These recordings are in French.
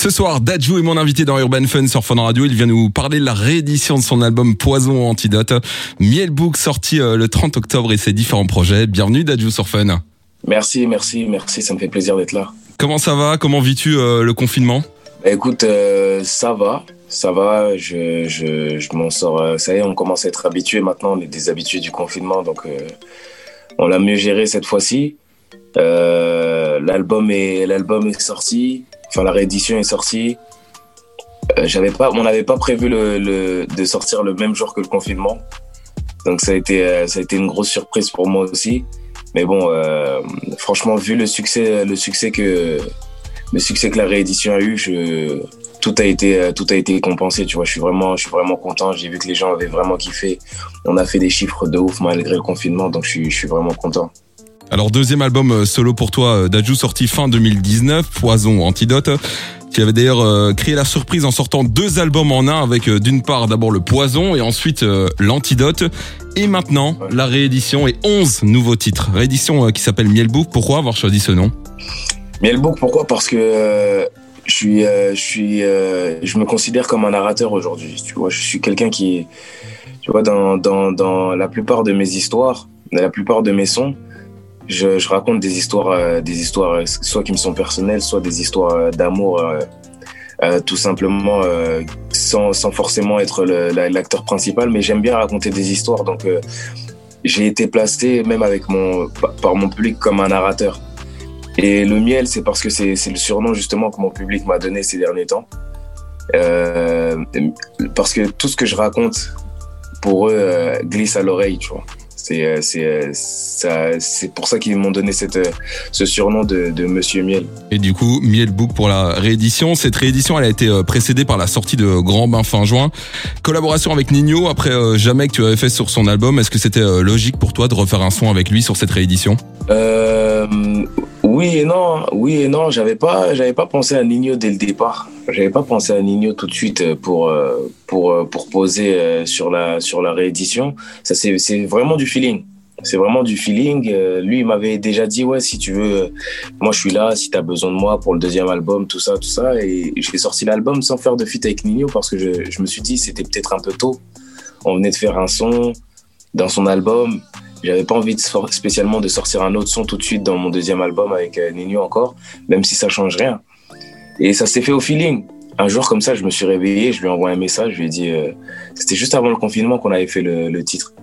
Ce soir, Dajou est mon invité dans Urban Fun sur Fun Radio. Il vient nous parler de la réédition de son album Poison Antidote. Miel Book sorti euh, le 30 octobre et ses différents projets. Bienvenue Dajou sur Fun. Merci, merci, merci. Ça me fait plaisir d'être là. Comment ça va? Comment vis-tu euh, le confinement? Bah, Écoute, euh, ça va. Ça va, je, je, je m'en sors. Ça y est, on commence à être habitué maintenant. On est des habitués du confinement, donc on l'a mieux géré cette fois-ci. l'album est l'album est sorti. Enfin, la réédition est sortie. Euh, pas, on n'avait pas prévu de sortir le même jour que le confinement. Donc ça a été, euh, ça a été une grosse surprise pour moi aussi. Mais bon, euh, franchement, vu le succès, le succès que, le succès que la réédition a eu, tout a été, tout a été compensé. Tu vois, je suis vraiment, je suis vraiment content. J'ai vu que les gens avaient vraiment kiffé. On a fait des chiffres de ouf malgré le confinement, donc je suis vraiment content. Alors deuxième album euh, solo pour toi, euh, Dajou, sorti fin 2019, Poison Antidote. Tu avais d'ailleurs euh, créé la surprise en sortant deux albums en un avec d'une part d'abord le Poison et ensuite l'Antidote. Et maintenant, la réédition et 11 nouveaux titres. Réédition qui s'appelle Mielbook. Pourquoi avoir choisi ce nom? Mielbook, pourquoi? Parce que je suis, je suis, je me considère comme un narrateur aujourd'hui. Tu vois, je suis quelqu'un qui, tu vois, dans, dans, dans la plupart de mes histoires, dans la plupart de mes sons, je, je, raconte des histoires, euh, des histoires euh, soit qui me sont personnelles, soit des histoires euh, d'amour, tout simplement sans, sans, forcément être l'acteur principal. Mais j'aime bien raconter des histoires, donc j'ai été placé même avec mon par mon public comme un narrateur. Et le miel, c'est parce que c'est le surnom justement que mon public m'a donné ces derniers temps. parce que tout ce que je raconte pour eux glisse à l'oreille, tu vois. C'est c'est c'est pour ça qu'ils m'ont donné cette, euh, ce surnom de, de, Monsieur Miel. Et du coup, Miel Book pour la réédition. Cette réédition, elle a été euh, précédée par la sortie de Grand Bain fin juin. Collaboration avec Nino, après euh, Jamais que tu avais fait sur son album. Est-ce que c'était logique pour toi de refaire un son avec lui sur cette réédition? Euh, Oui et non. Oui et non. J'avais pas, j'avais pas pensé à Nino dès le départ. J'avais pas pensé à Nino tout de suite pour, pour, pour poser sur la, sur la réédition. Ça, c'est vraiment du feeling c'est vraiment du feeling. Euh, lui, il m'avait déjà dit, ouais, si tu veux, euh, moi je suis là, si tu as besoin de moi pour le deuxième album, tout ça, tout ça. Et j'ai sorti l'album sans faire de feat avec Nino parce que je, je me suis dit, c'était peut-être un peu tôt. On venait de faire un son dans son album. J'avais pas envie spécialement de sortir un autre son tout de suite dans mon deuxième album avec euh, Nino encore, même si ça change rien. Et ça s'est fait au feeling. Un jour comme ça, je me suis réveillé, je lui ai envoyé un message, je lui ai dit, c'était juste avant le confinement qu'on avait fait le, titre.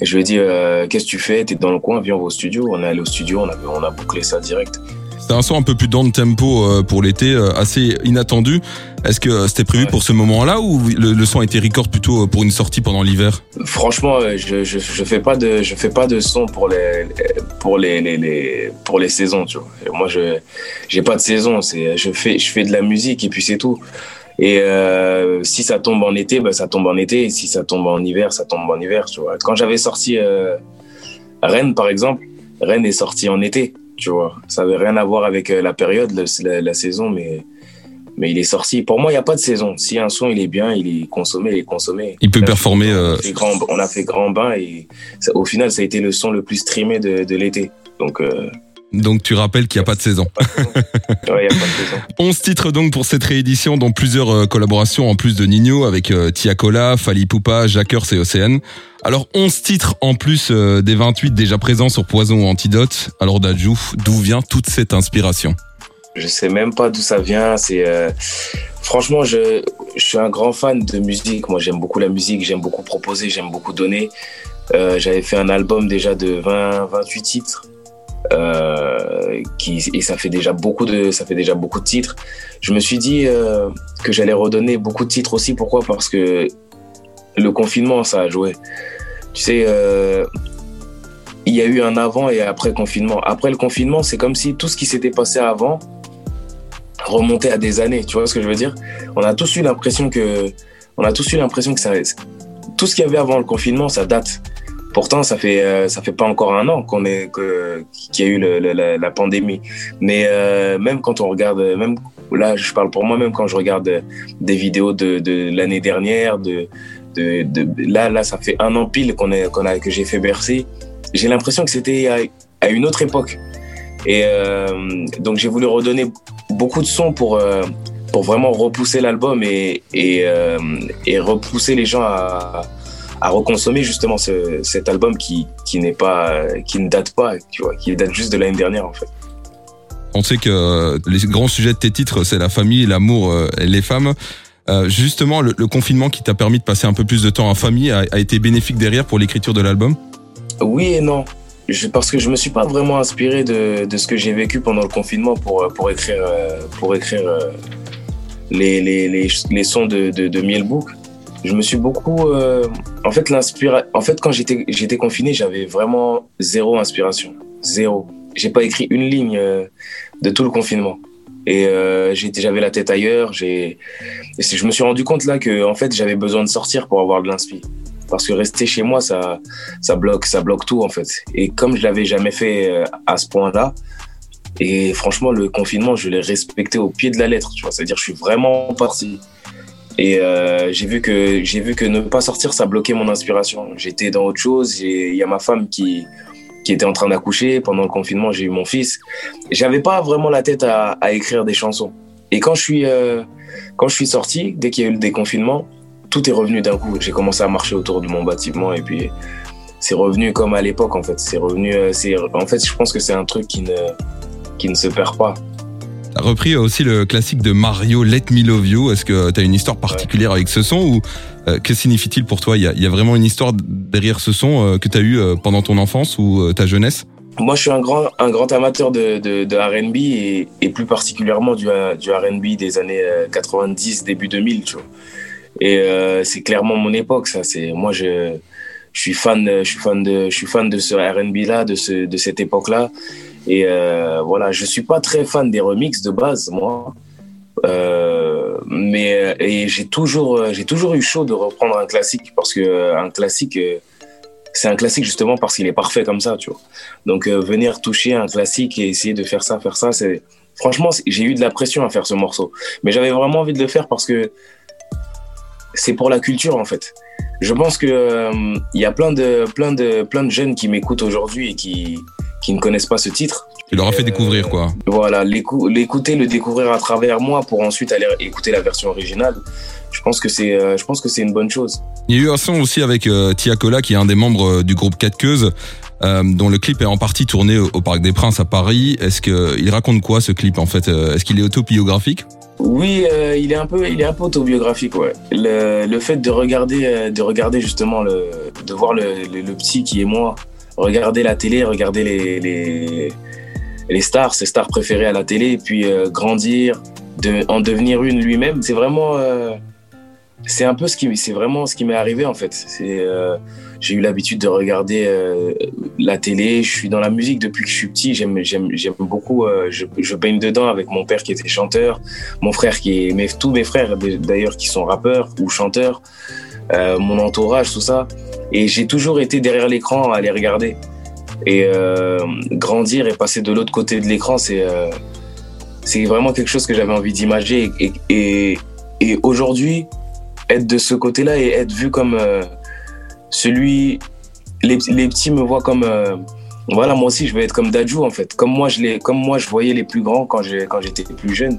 Et je lui ai dit, euh, qu'est-ce que tu fais? T'es dans le coin, viens, on va au studio. On est allé au studio, on a bouclé ça direct. C'est un son un peu plus dans le tempo euh, pour l'été, euh, assez inattendu. Est-ce que c'était prévu pour ce moment-là ou le, son a été record plutôt pour une sortie pendant l'hiver? Franchement, je, je, je, fais pas de je fais pas de son pour les pour les, les, les pour les saisons, tu vois. Moi, je j'ai pas de saison. C'est je fais je fais de la musique et puis c'est tout. Et euh, si ça tombe en été, ben, ça tombe en été. Et si ça tombe en hiver, ça tombe en hiver. Tu vois. Quand j'avais sorti euh, Rennes, par exemple, Rennes est sorti en été. Tu vois. Ça n'avait rien à voir avec euh, la période, la, la, saison, mais, mais il est sorti. Pour moi, il n'y a pas de saison. Si un son il est bien, il est consommé, il est consommé. Il peut performer. On a, fait grand, on a fait grand bain et au final, ça a été le son le plus streamé de, de l'été. Donc. Euh, donc tu rappelles qu'il n'y a pas de saison. ouais, il a pas de saison. 11 titres donc pour cette réédition, dont plusieurs euh, collaborations en plus de Nino avec euh, Tia Cola, Fali Poupa, Jackers et Océane. Alors 11 titres en plus euh, des 28 déjà présents sur Poison ou Antidote. Alors Dajou, d'où vient toute cette inspiration? Je sais même pas d'où ça vient. C'est franchement, je, je suis un grand fan de musique. Moi, j'aime beaucoup la musique, j'aime beaucoup proposer, j'aime beaucoup donner. J'avais fait un album déjà de 20, 28 titres. Euh, qui, et ça fait déjà beaucoup de ça fait déjà beaucoup de titres. Je me suis dit euh, que j'allais redonner beaucoup de titres aussi. Pourquoi? Parce que le confinement, ça a joué. Tu sais, euh, il y a eu un avant et après confinement. Après le confinement, c'est comme si tout ce qui s'était passé avant remontait à des années. Tu vois ce que je veux dire? On a tous eu l'impression que on a tous eu l'impression que ça tout ce qu'il y avait avant le confinement, ça date. Pourtant, ça fait euh, ça fait pas encore un an qu'on est qu'il y a eu la, pandémie. Mais euh, même quand on regarde, même là, je parle pour moi, même quand je regarde des vidéos de, l'année dernière, de, de, là là, ça fait un an pile qu'on est qu'on a que j'ai fait Bercy. J'ai l'impression que c'était à, une autre époque. Et euh, donc j'ai voulu redonner beaucoup de sons pour pour vraiment repousser l'album et, et, repousser les gens à, à reconsommer justement ce, cet album qui, qui n'est pas, qui ne date pas, tu vois, qui date juste de l'année dernière en fait. On sait que les grands sujets de tes titres, c'est la famille, l'amour et les femmes. Euh, justement, le, confinement qui t'a permis de passer un peu plus de temps en famille a, a été bénéfique derrière pour l'écriture de l'album? Oui et non. Je, parce que je me suis pas vraiment inspiré de, de ce que j'ai vécu pendant le confinement pour, pour écrire, euh, pour écrire euh, les, les, les, les, sons de, de, de Mielbook. Je me suis beaucoup. Euh, en fait, l'inspira... en fait, quand j'étais, j'étais confiné, j'avais vraiment zéro inspiration. Zéro. J'ai pas écrit une ligne de tout le confinement. Et euh, j'avais la tête ailleurs. J'ai, je me suis rendu compte là que en fait j'avais besoin de sortir pour avoir de l'inspi. Parce que rester chez moi, ça, ça bloque, ça bloque tout en fait. Et comme je l'avais jamais fait euh, à ce point-là, et franchement le confinement, je l'ai respecté au pied de la lettre. Tu vois, c'est-à-dire je suis vraiment parti. Et euh, j'ai vu que j'ai vu que ne pas sortir, ça bloquait mon inspiration. J'étais dans autre chose. Il y a ma femme qui qui était en train d'accoucher. Pendant le confinement, j'ai eu mon fils. J'avais pas vraiment la tête à, écrire des chansons. Et quand je suis, euh, quand je suis sorti, dès qu'il y a eu le déconfinement, tout est revenu d'un coup. J'ai commencé à marcher autour de mon bâtiment et puis c'est revenu comme à l'époque en fait. C'est revenu, euh, en fait, je pense que c'est un truc qui ne, qui ne se perd pas. T'as repris aussi le classique de Mario, Let Me Love You. Est-ce que tu as une histoire particulière avec ce son ou euh, que signifie-t-il pour toi? Il y, a, il y, a, vraiment une histoire derrière ce son euh, que tu as eu euh, pendant ton enfance ou euh, ta jeunesse? Moi, je suis un grand, un grand amateur de, de, de R&B et, et, plus particulièrement du, du R&B des années 90, début 2000. Tu vois. Et c'est clairement mon époque. Ça, c'est moi, je, je suis fan, je suis fan de, je suis fan de ce R&B là, de ce, de cette époque là. Et euh, voilà, je suis pas très fan des remixes de base, moi. Euh, mais et j'ai toujours, toujours eu chaud de reprendre un classique parce que un classique, c'est un classique justement parce qu'il est parfait comme ça, tu vois. Donc euh, venir toucher un classique et essayer de faire ça, faire ça, c'est franchement, j'ai eu de la pression à faire ce morceau. Mais j'avais vraiment envie de le faire parce que c'est pour la culture en fait. Je pense que il euh, y a plein de, plein de, plein de jeunes qui m'écoutent aujourd'hui et qui qui ne connaissent pas ce titre. Tu leur as fait euh, découvrir quoi Voilà, l'écouter, le découvrir à travers moi pour ensuite aller écouter la version originale. Je pense que c'est, euh, je pense que c'est une bonne chose. Il y a eu un son aussi avec euh, Tia Cola qui est un des membres du groupe 4 Queues. Euh, dont le clip est en partie tourné au, Parc des Princes à Paris. Est-ce que il raconte quoi ce clip en fait Est-ce qu'il est autobiographique? Oui, euh, il est un peu, il est un peu autobiographique. Ouais. Le, le fait de regarder, de regarder justement le, de voir le, le, le petit qui est moi regarder la télé, regarder les, les, les stars, ses stars préférées à la télé, puis euh, grandir, en devenir une lui-même. C'est vraiment, euh, c'est un peu ce qui, c'est vraiment ce qui m'est arrivé en fait. Euh, j'ai eu l'habitude de regarder la télé. Je suis dans la musique depuis que je suis petit. J'aime, j'aime, j'aime beaucoup. Je, je, baigne dedans avec mon père qui était chanteur, mon frère qui est, tous mes frères d'ailleurs qui sont rappeurs ou chanteurs, mon entourage, tout ça. Et j'ai toujours été derrière l'écran à les regarder. Et euh, grandir et passer de l'autre côté de l'écran, c'est euh, c'est vraiment quelque chose que j'avais envie d'imager. Et, et, aujourd'hui, être de ce côté-là et être vu comme euh, celui. Les, les, petits me voient comme. Voilà, moi aussi, je vais être comme Dajou, en fait. Comme moi, je, les, comme moi, je voyais les plus grands quand j'étais plus jeune.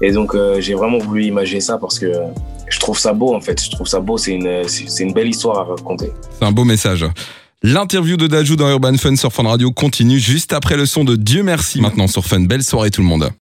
Et donc, euh, j'ai vraiment voulu imager ça parce que je trouve ça beau en fait. Je trouve ça beau. C'est une, une belle histoire à raconter. C'est un beau message. L'interview de Dajou dans Urban Fun sur Fun Radio continue juste après le son de Dieu merci maintenant sur Fun. Belle soirée tout le monde.